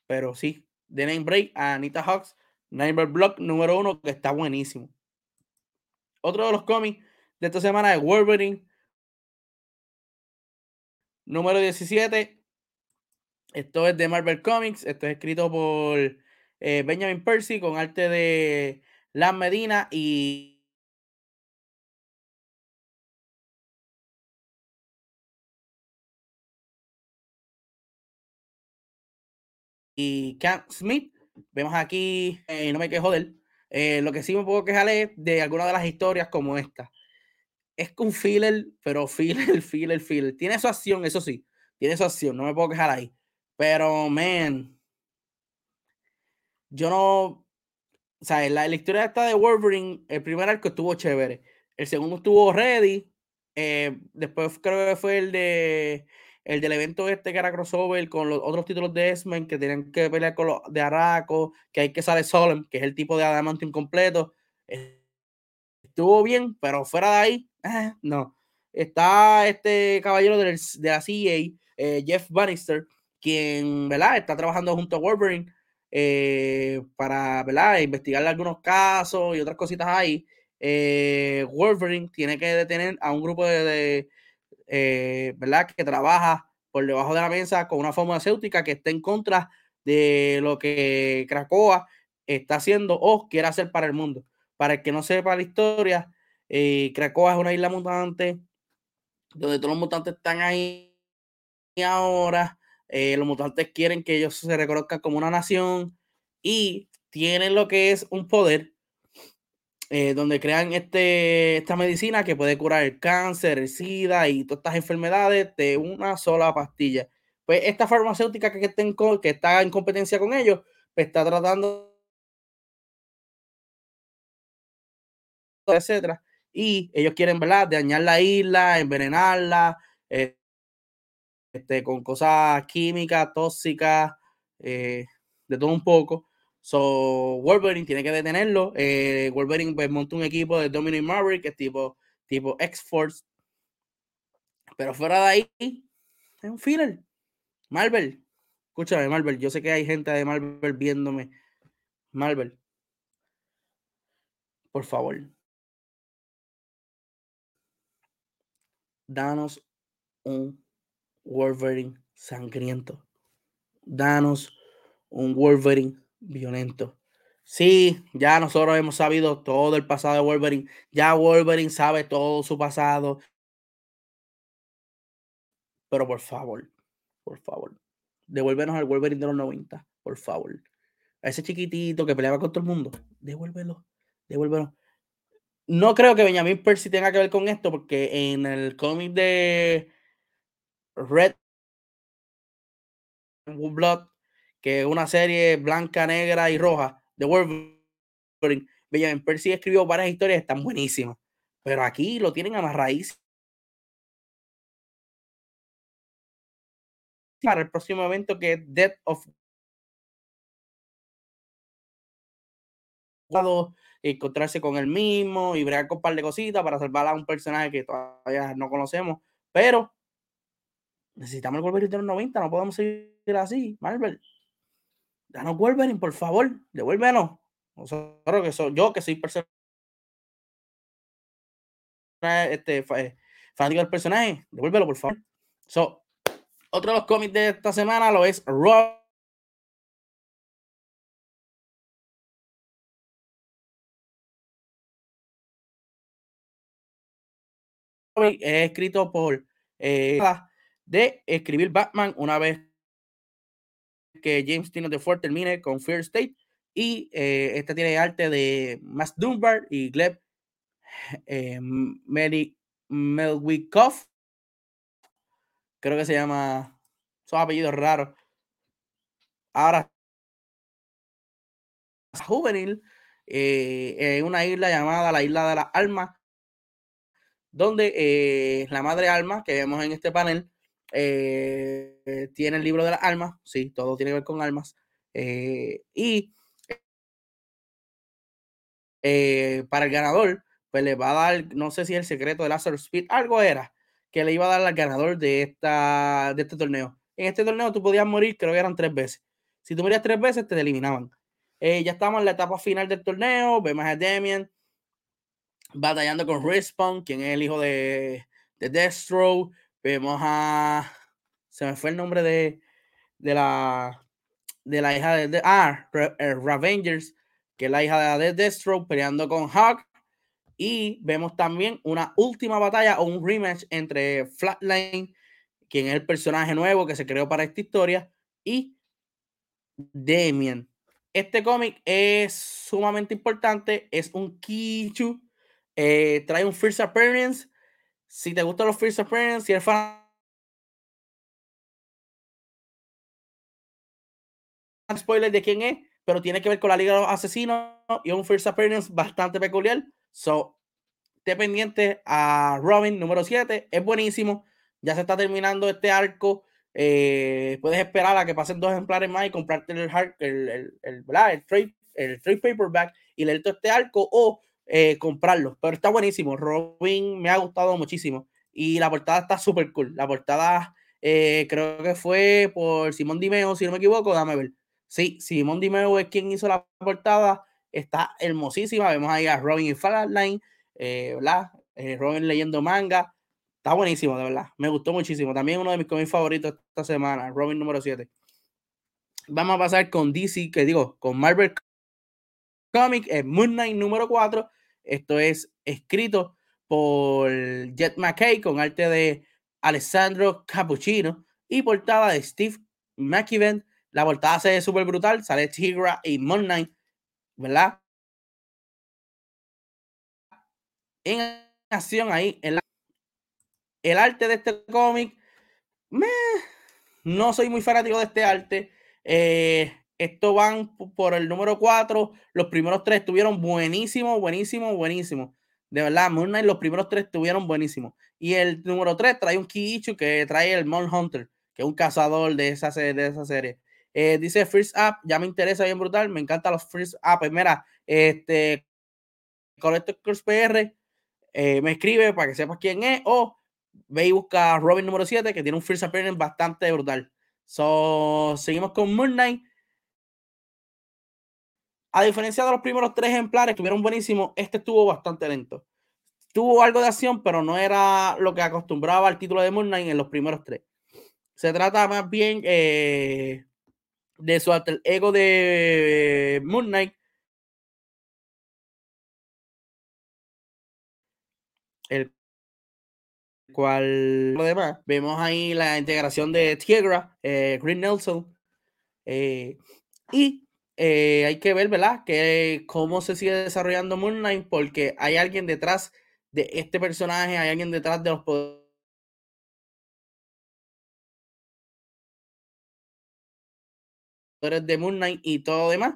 pero sí, de Name Break a Anita Hawks, Name Block número uno, que está buenísimo. Otro de los cómics de esta semana es Wolverine. Número 17. Esto es de Marvel Comics. Esto es escrito por eh, Benjamin Percy con arte de Lan Medina y y Cam Smith. Vemos aquí, eh, no me quejo de él. Eh, lo que sí me puedo quejar es de algunas de las historias como esta. Es un filler, pero filler, filler, filler. Tiene su acción, eso sí. Tiene su acción, no me puedo quejar ahí. Pero, man, yo no. O sea, la, la historia esta de Wolverine, el primer arco estuvo chévere. El segundo estuvo ready. Eh, después creo que fue el de el del evento este que era crossover con los otros títulos de X-Men que tenían que pelear con los de Araco, que hay que sale Solem, que es el tipo de Adamantium completo. Estuvo bien, pero fuera de ahí, eh, no. Está este caballero de la CIA, eh, Jeff Bannister, quien, ¿verdad? Está trabajando junto a Wolverine eh, para, ¿verdad? Investigar algunos casos y otras cositas ahí. Wolverine tiene que detener a un grupo de eh, ¿verdad? Que trabaja por debajo de la mesa con una farmacéutica que está en contra de lo que Cracoa está haciendo o quiere hacer para el mundo. Para el que no sepa la historia, eh, Cracoa es una isla mutante donde todos los mutantes están ahí ahora. Eh, los mutantes quieren que ellos se reconozcan como una nación y tienen lo que es un poder eh, donde crean este, esta medicina que puede curar el cáncer, el SIDA y todas estas enfermedades de una sola pastilla. Pues esta farmacéutica que, que está en competencia con ellos, pues está tratando, etcétera. Y ellos quieren, ¿verdad?, dañar la isla, envenenarla, eh, este, con cosas químicas, tóxicas, eh, de todo un poco. So, Wolverine tiene que detenerlo. Eh, Wolverine pues, monta un equipo de Dominic Maverick, que es tipo, tipo X-Force. Pero fuera de ahí, es un filler. Marvel, escúchame, Marvel. Yo sé que hay gente de Marvel viéndome. Marvel, por favor. Danos un Wolverine sangriento. Danos un Wolverine violento. Sí, ya nosotros hemos sabido todo el pasado de Wolverine. Ya Wolverine sabe todo su pasado. Pero por favor, por favor, devuélvenos al Wolverine de los 90, por favor. a ese chiquitito que peleaba con todo el mundo, devuélvelo, devuélvelo. No creo que Benjamin Percy tenga que ver con esto, porque en el cómic de Red Blood, que una serie blanca, negra y roja de Wolverine, Benjamin Percy escribió varias historias, están buenísimas. Pero aquí lo tienen amarradísimo. Para el próximo evento que es Death of encontrarse con el mismo y bregar con un par de cositas para salvar a un personaje que todavía no conocemos. Pero necesitamos el Wolverine de los 90, no podemos seguir así, Marvel. Danos Wolverine, por favor, devuélvenos. Nosotros que soy yo, que soy persona este, eh, fanático del personaje, devuélvelo, por favor. So, otro de los cómics de esta semana lo es Rob es escrito por eh, de escribir Batman una vez que James Tino de Ford termine con Fear State y eh, este tiene arte de Max Dunbar y Gleb eh, Mary Melwikoff creo que se llama son apellidos raros. Ahora juvenil eh, en una isla llamada la isla de las almas donde eh, la madre alma que vemos en este panel eh, tiene el libro de las almas, sí, todo tiene que ver con almas, eh, y para el ganador, pues le va a dar, no sé si el secreto de Lazarus Speed, algo era que le iba a dar al ganador de, esta, de este torneo. En este torneo tú podías morir, creo que eran tres veces. Si tú morías tres veces, te eliminaban. ya estamos en la etapa final del torneo, vemos a Demian batallando con Respawn, quien es el hijo de, de Destro. Vemos a. Se me fue el nombre de, de la. De la hija de. ah, eh, Ravengers, que es la hija de Destro, peleando con Hawk. Y vemos también una última batalla o un rematch entre Flatline, quien es el personaje nuevo que se creó para esta historia, y Damien. Este cómic es sumamente importante, es un Kichu eh, trae un First Appearance. Si te gustan los First Appearance, si eres fan spoiler de quién es, pero tiene que ver con la Liga de los Asesinos y un First Appearance bastante peculiar. So, esté pendiente a Robin número 7, es buenísimo. Ya se está terminando este arco. Eh, puedes esperar a que pasen dos ejemplares más y comprarte el, el, el, el, el, trade, el trade paperback y leer todo este arco o eh, comprarlo. Pero está buenísimo. Robin me ha gustado muchísimo. Y la portada está súper cool. La portada eh, creo que fue por Simón Dimeo, si no me equivoco, dame ver. Sí, Simón Dimeo es quien hizo la portada. Está hermosísima. Vemos ahí a Robin y Flatline, eh, eh, Robin leyendo manga. Está buenísimo, de verdad. Me gustó muchísimo. También uno de mis cómics favoritos esta semana, Robin número 7. Vamos a pasar con DC, que digo, con Marvel Comic, es Moon Knight número 4. Esto es escrito por Jet McKay con arte de Alessandro Cappuccino y portada de Steve McKibben. La portada se ve súper brutal, sale Tigra y Moon Knight, ¿verdad? En acción ahí, en el arte de este cómic, no soy muy fanático de este arte. Eh, esto van por el número 4. Los primeros tres estuvieron buenísimos, buenísimos, buenísimos. De verdad, Moon Knight, los primeros tres estuvieron buenísimos. Y el número 3 trae un Kiichu que trae el Mon Hunter, que es un cazador de esa, de esa serie. Eh, dice First Up, ya me interesa bien brutal, me encantan los First Up. Mira, este, Collector Cross PR eh, me escribe para que sepas quién es, o ve y busca Robin número 7, que tiene un First Appearance bastante brutal. So, seguimos con Moon Knight. A diferencia de los primeros tres ejemplares, estuvieron buenísimos, este estuvo bastante lento. Tuvo algo de acción, pero no era lo que acostumbraba al título de Moon Knight en los primeros tres. Se trata más bien eh, de su alter ego de Moon Knight. El cual, lo demás, vemos ahí la integración de Tiegra, eh, Green Nelson, eh, y eh, hay que ver, ¿verdad? Que cómo se sigue desarrollando Moon Knight, porque hay alguien detrás de este personaje, hay alguien detrás de los poderes de Moon Knight y todo demás,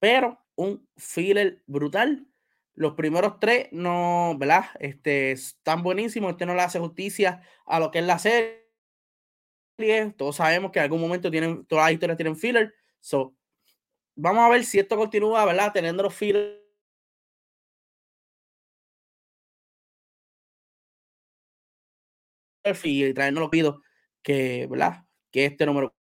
pero un filler brutal. Los primeros tres no, ¿verdad? Este, están buenísimos, este no le hace justicia a lo que es la serie. Todos sabemos que en algún momento tienen, todas las historias tienen filler. So, vamos a ver si esto continúa, ¿verdad? Teniendo los fillers y traernos los pido que, ¿verdad? Que este número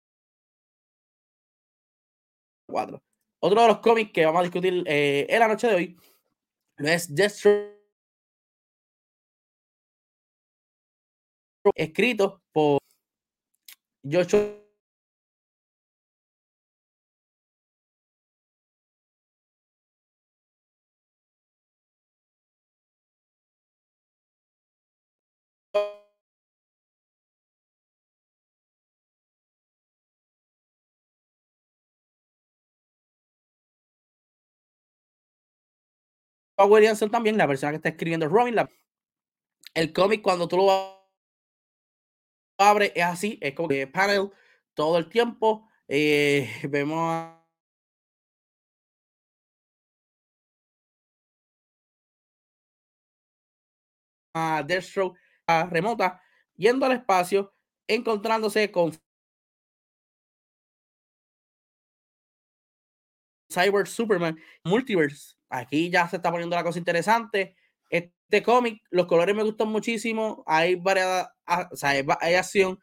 4. Otro de los cómics que vamos a discutir eh, en la noche de hoy es Destro escrito por Joshua Williamson también, la persona que está escribiendo Robin. El cómic, cuando tú lo abres, es así, es como que panel todo el tiempo. Eh, vemos a a Deathstroke a remota yendo al espacio, encontrándose con Cyber Superman Multiverse. Aquí ya se está poniendo la cosa interesante. Este cómic, los colores me gustan muchísimo. Hay variedad, o sea, hay, acción.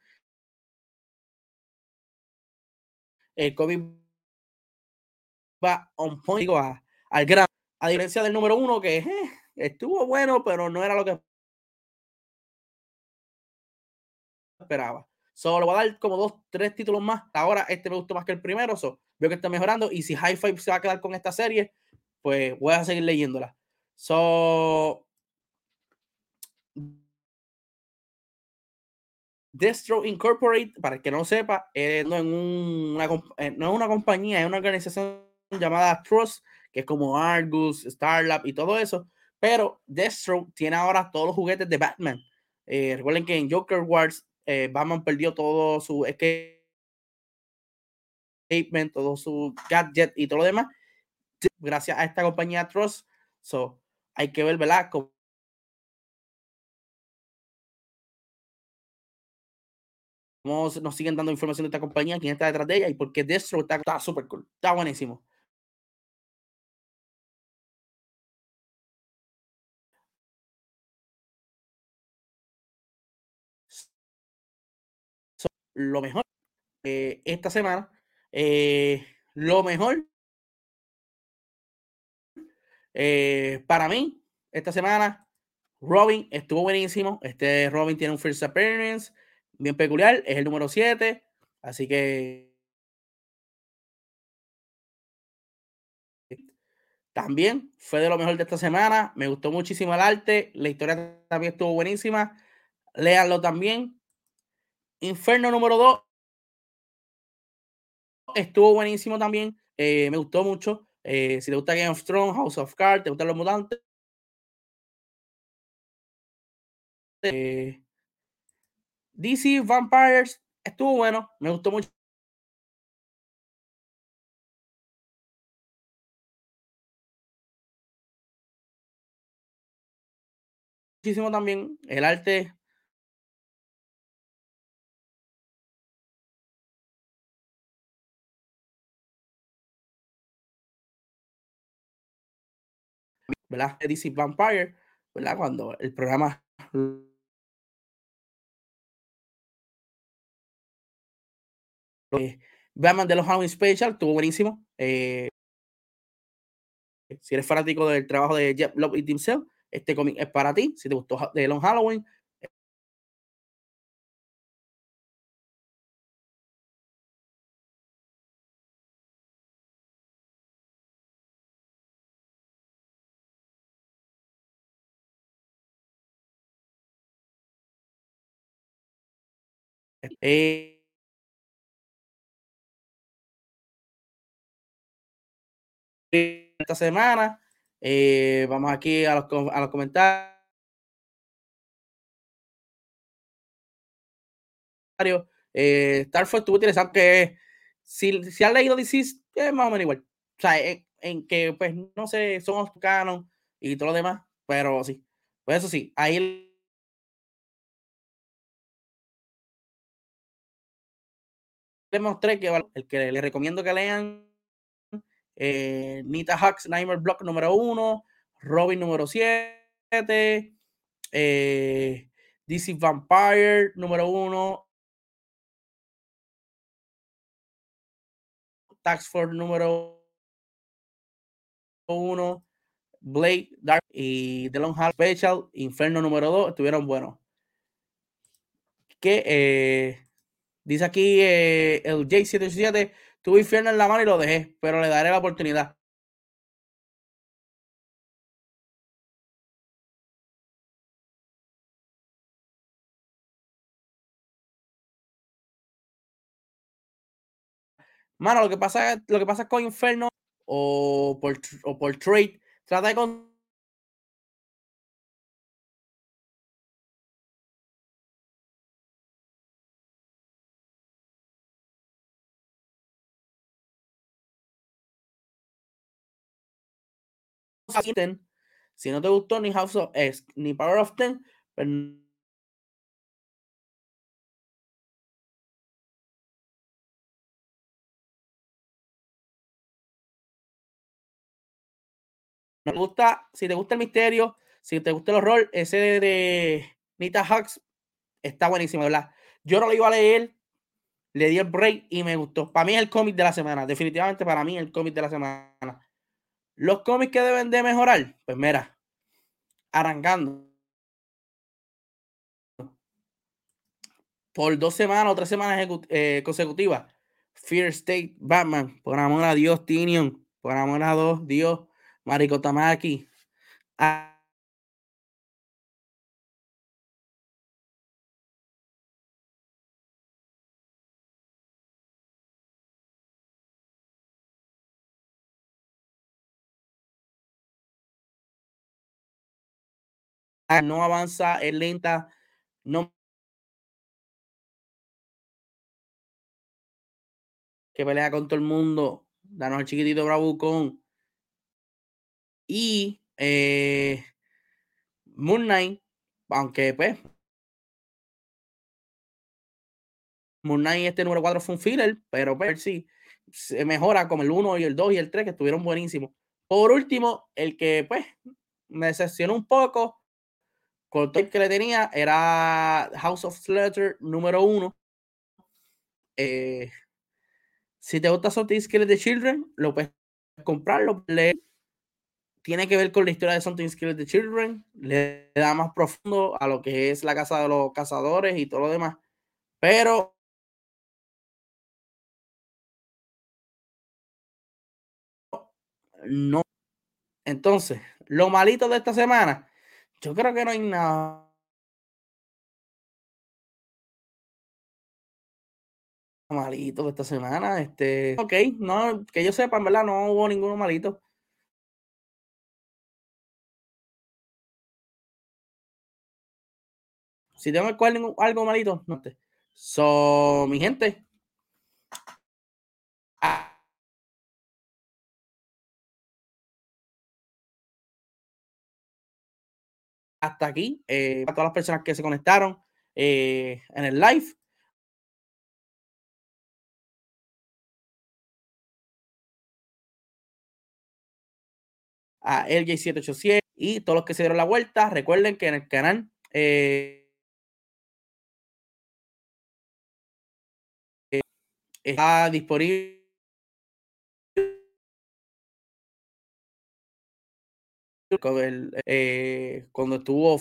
El cómic va on point, digo, al gran. A diferencia del número uno, que eh, estuvo bueno, pero no era lo que esperaba. Solo voy a dar como dos, tres títulos más. Ahora este me gustó más que el primero. So, veo que está mejorando. Y si High Five se va a quedar con esta serie, pues voy a seguir leyéndola. So. Destro Incorporate, para el que no sepa, no, en una, eh, es una compañía, es una organización llamada Trust, que es como Argus, Starlab y todo eso. Pero Destro tiene ahora todos los juguetes de Batman. Eh, recuerden que en Joker Wars eh, Batman perdió todo su escape, todo su gadget y todo lo demás, gracias a esta compañía Trust. So, hay que ver, ¿verdad? Cómo nos siguen dando información de esta compañía, quién está detrás de ella y por qué Destro está súper cool, está buenísimo. lo mejor eh, esta semana. Eh, lo mejor eh, para mí esta semana, Robin estuvo buenísimo. Este Robin tiene un first appearance bien peculiar, es el número 7, así que también fue de lo mejor de esta semana. Me gustó muchísimo el arte, la historia también estuvo buenísima. Léanlo también. Inferno número 2 estuvo buenísimo también. Eh, me gustó mucho. Eh, si te gusta Game of Thrones, House of Cards, te gustan los mutantes. Eh, DC Vampires estuvo bueno. Me gustó mucho. Muchísimo también. El arte ¿verdad? DC Vampire, ¿verdad? Cuando el programa Batman de los Halloween Special estuvo buenísimo. Eh, si eres fanático del trabajo de Jeff Love y Tim Cell, este cómic es para ti. Si te gustó de Long Halloween, Eh, esta semana. Eh, vamos aquí a los, a los comentarios. Eh, Starford tuvo interesante que si, si han leído DC, es más o menos igual. O sea, en, que, pues, no sé, somos canon y todo lo demás, pero sí. Pues eso sí, ahí les mostré que el que les recomiendo que lean eh, Nita Hux, Nightmare Block número uno, Robin número 7, eh, DC Vampire número uno, Tax Force número uno, Blade, Dark y The Long Hall Special, Inferno número 2, estuvieron buenos. Que eh, dice aquí eh, el J77, tuve Inferno en la mano y lo dejé, pero le daré la oportunidad. Mano, lo que pasa, lo que pasa con Inferno o por, o por trade, trata de si no te gustó ni House of X ni Power of Ten, pues me gusta, si te gusta el misterio, si te gusta el horror, ese de, Nita Hux está buenísimo, ¿verdad? Yo no lo iba a leer, le di el break y me gustó. Para mí el cómic de la semana, definitivamente para mí el cómic de la semana. Los cómics que deben de mejorar, pues mira, arrancando. Por dos semanas o tres semanas eh, consecutivas. Fear State, Batman, por amor a Dios, Tinion, por amor a Dios, Dios, Mariko Tamaki. No avanza, es lenta, no que pelea con todo el mundo, danos al chiquitito Bravucón. Y eh, Moon Knight, aunque pues Moon Knight este número 4 fue un filler, pero pues sí, se mejora como el 1 y el 2 y el 3 que estuvieron buenísimos. Por último, el que pues me decepcionó un poco con todo el que le tenía era House of Slaughter número 1. Eh, si te gusta Something Skillet de Children, lo puedes comprarlo, leer. Tiene que ver con la historia de Something Skillet de Children, le da más profundo a lo que es la casa de los cazadores y todo lo demás. Pero no. Entonces, lo malito de esta semana, yo creo que no hay nada. Malito esta semana, este, ok, no, que yo sepa, en verdad, no hubo ninguno malito. Si tengo cual algo malito, no te. So, mi gente, hasta aquí, eh, a todas las personas que se conectaron eh, en el live. A LJ787 y todos los que se dieron la vuelta, recuerden que en el canal eh, está disponible eh, cuando estuvo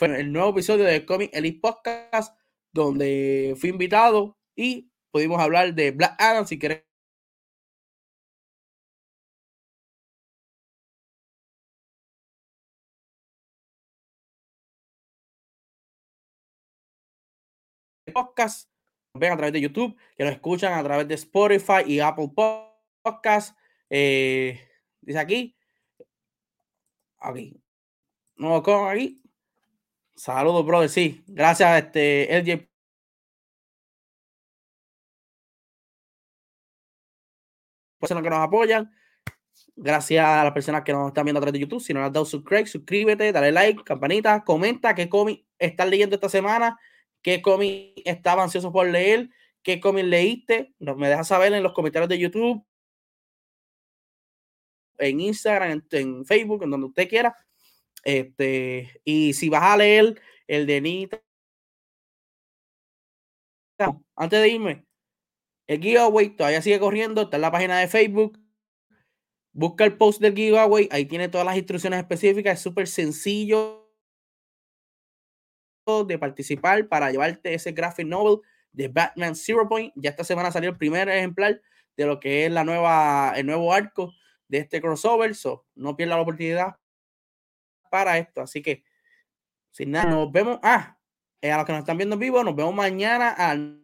el nuevo episodio de Comic Elite Podcast, donde fui invitado y pudimos hablar de Black Adam. Si querés podcast ven a través de YouTube, que nos escuchan a través de Spotify y Apple Podcasts. Eh, dice aquí. Aquí. No, con aquí. Saludos, brother. Sí, gracias, este, LJ. Personas que nos apoyan. Gracias a las personas que nos están viendo a través de YouTube. Si no has dado subscribe, suscríbete, dale like, campanita, comenta qué cómic estás leyendo esta semana, qué cómic estaba ansioso por leer, qué cómic leíste. Me dejas saber en los comentarios de YouTube, en Instagram, en, Facebook, en donde usted quiera. Este, y si vas a leer el de Nita, antes de irme, el giveaway todavía sigue corriendo, está en la página de Facebook. Busca el post del giveaway, ahí tiene todas las instrucciones específicas, es súper sencillo de participar para llevarte ese graphic novel de Batman Zero Point. Ya esta semana salió el primer ejemplar de lo que es la nueva, el nuevo arco de este crossover. So, no pierda la oportunidad para esto. Así que, sin nada, nos vemos. Ah, eh, a los que nos están viendo en vivo, nos vemos mañana al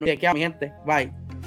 mi gente. Bye.